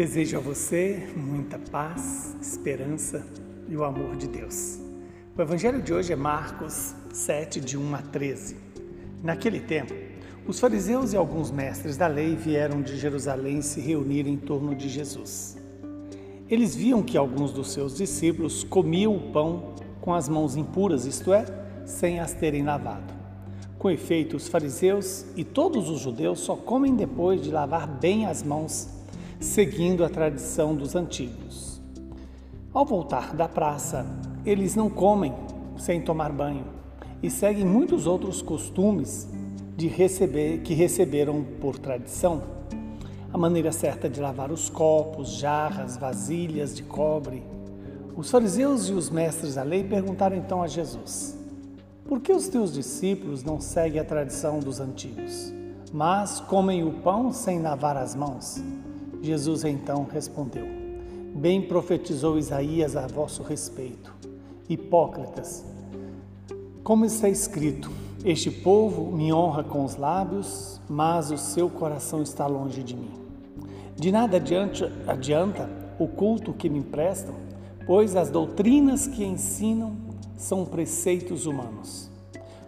Desejo a você muita paz, esperança e o amor de Deus. O evangelho de hoje é Marcos 7, de 1 a 13. Naquele tempo, os fariseus e alguns mestres da lei vieram de Jerusalém se reunir em torno de Jesus. Eles viam que alguns dos seus discípulos comiam o pão com as mãos impuras, isto é, sem as terem lavado. Com efeito, os fariseus e todos os judeus só comem depois de lavar bem as mãos seguindo a tradição dos antigos. Ao voltar da praça, eles não comem sem tomar banho e seguem muitos outros costumes de receber que receberam por tradição. A maneira certa de lavar os copos, jarras, vasilhas de cobre. Os fariseus e os mestres da lei perguntaram então a Jesus: Por que os teus discípulos não seguem a tradição dos antigos, mas comem o pão sem lavar as mãos? Jesus então respondeu: Bem profetizou Isaías a vosso respeito. Hipócritas, como está escrito: Este povo me honra com os lábios, mas o seu coração está longe de mim. De nada adianta, adianta o culto que me prestam, pois as doutrinas que ensinam são preceitos humanos.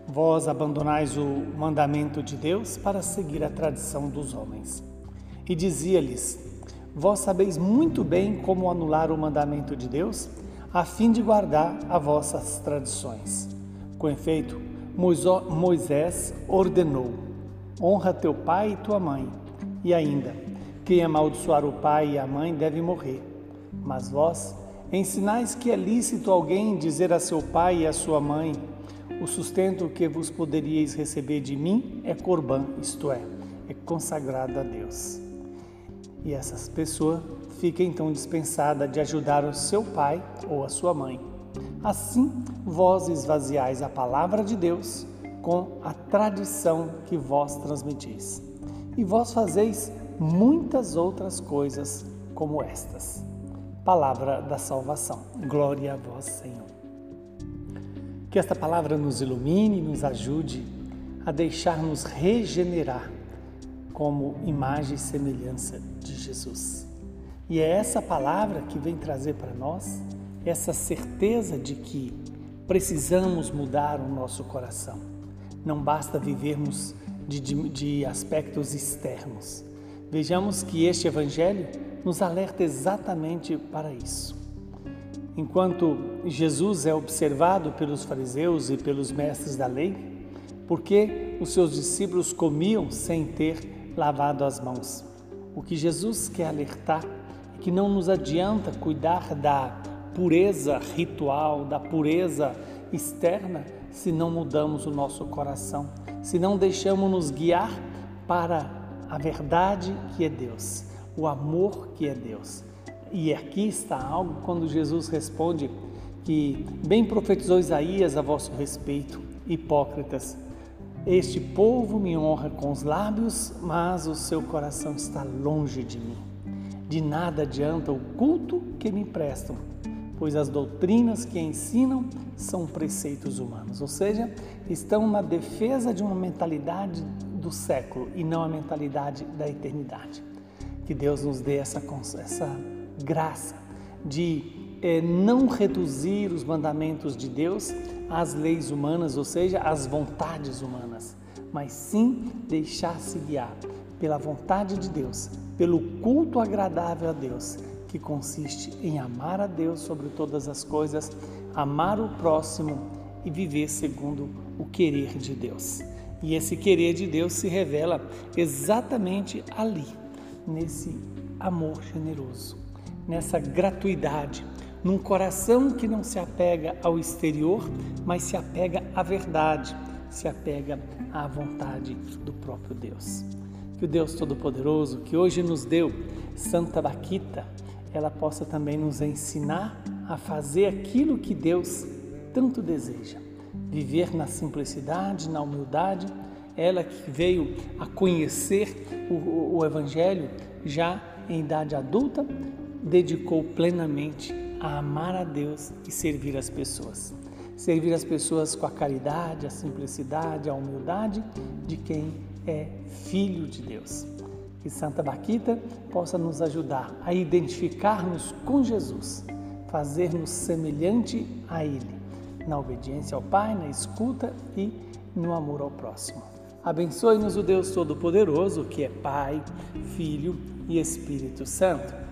Vós abandonais o mandamento de Deus para seguir a tradição dos homens e dizia-lhes: Vós sabeis muito bem como anular o mandamento de Deus, a fim de guardar as vossas tradições. Com efeito, Moisés ordenou: Honra teu pai e tua mãe. E ainda, quem amaldiçoar o pai e a mãe deve morrer. Mas vós ensinais que é lícito alguém dizer a seu pai e a sua mãe: O sustento que vos poderíeis receber de mim é corbã, isto é, é consagrado a Deus. E essa pessoa fica então dispensada de ajudar o seu pai ou a sua mãe. Assim, vós esvaziais a palavra de Deus com a tradição que vós transmitis. E vós fazeis muitas outras coisas como estas. Palavra da salvação. Glória a vós, Senhor. Que esta palavra nos ilumine nos ajude a deixar-nos regenerar como imagem e semelhança de Jesus. E é essa palavra que vem trazer para nós essa certeza de que precisamos mudar o nosso coração. Não basta vivermos de, de, de aspectos externos. Vejamos que este Evangelho nos alerta exatamente para isso. Enquanto Jesus é observado pelos fariseus e pelos mestres da lei, porque os seus discípulos comiam sem ter lavado as mãos. O que Jesus quer alertar é que não nos adianta cuidar da pureza ritual, da pureza externa, se não mudamos o nosso coração, se não deixamos nos guiar para a verdade que é Deus, o amor que é Deus. E aqui está algo quando Jesus responde que bem profetizou Isaías a vosso respeito, hipócritas, este povo me honra com os lábios, mas o seu coração está longe de mim. De nada adianta o culto que me prestam, pois as doutrinas que ensinam são preceitos humanos, ou seja, estão na defesa de uma mentalidade do século e não a mentalidade da eternidade. Que Deus nos dê essa, essa graça de é, não reduzir os mandamentos de Deus às leis humanas, ou seja, às vontades humanas, mas sim deixar-se guiar pela vontade de Deus, pelo culto agradável a Deus, que consiste em amar a Deus sobre todas as coisas, amar o próximo e viver segundo o querer de Deus. E esse querer de Deus se revela exatamente ali, nesse amor generoso, nessa gratuidade, num coração que não se apega ao exterior, mas se apega à verdade, se apega à vontade do próprio Deus. Que o Deus Todo-Poderoso, que hoje nos deu Santa Baquita, ela possa também nos ensinar a fazer aquilo que Deus tanto deseja. Viver na simplicidade, na humildade, ela que veio a conhecer o, o Evangelho já em idade adulta, dedicou plenamente a amar a Deus e servir as pessoas. Servir as pessoas com a caridade, a simplicidade, a humildade de quem é filho de Deus. Que Santa Baquita possa nos ajudar a identificar-nos com Jesus, fazer-nos semelhante a Ele, na obediência ao Pai, na escuta e no amor ao próximo. Abençoe-nos o Deus Todo-Poderoso, que é Pai, Filho e Espírito Santo.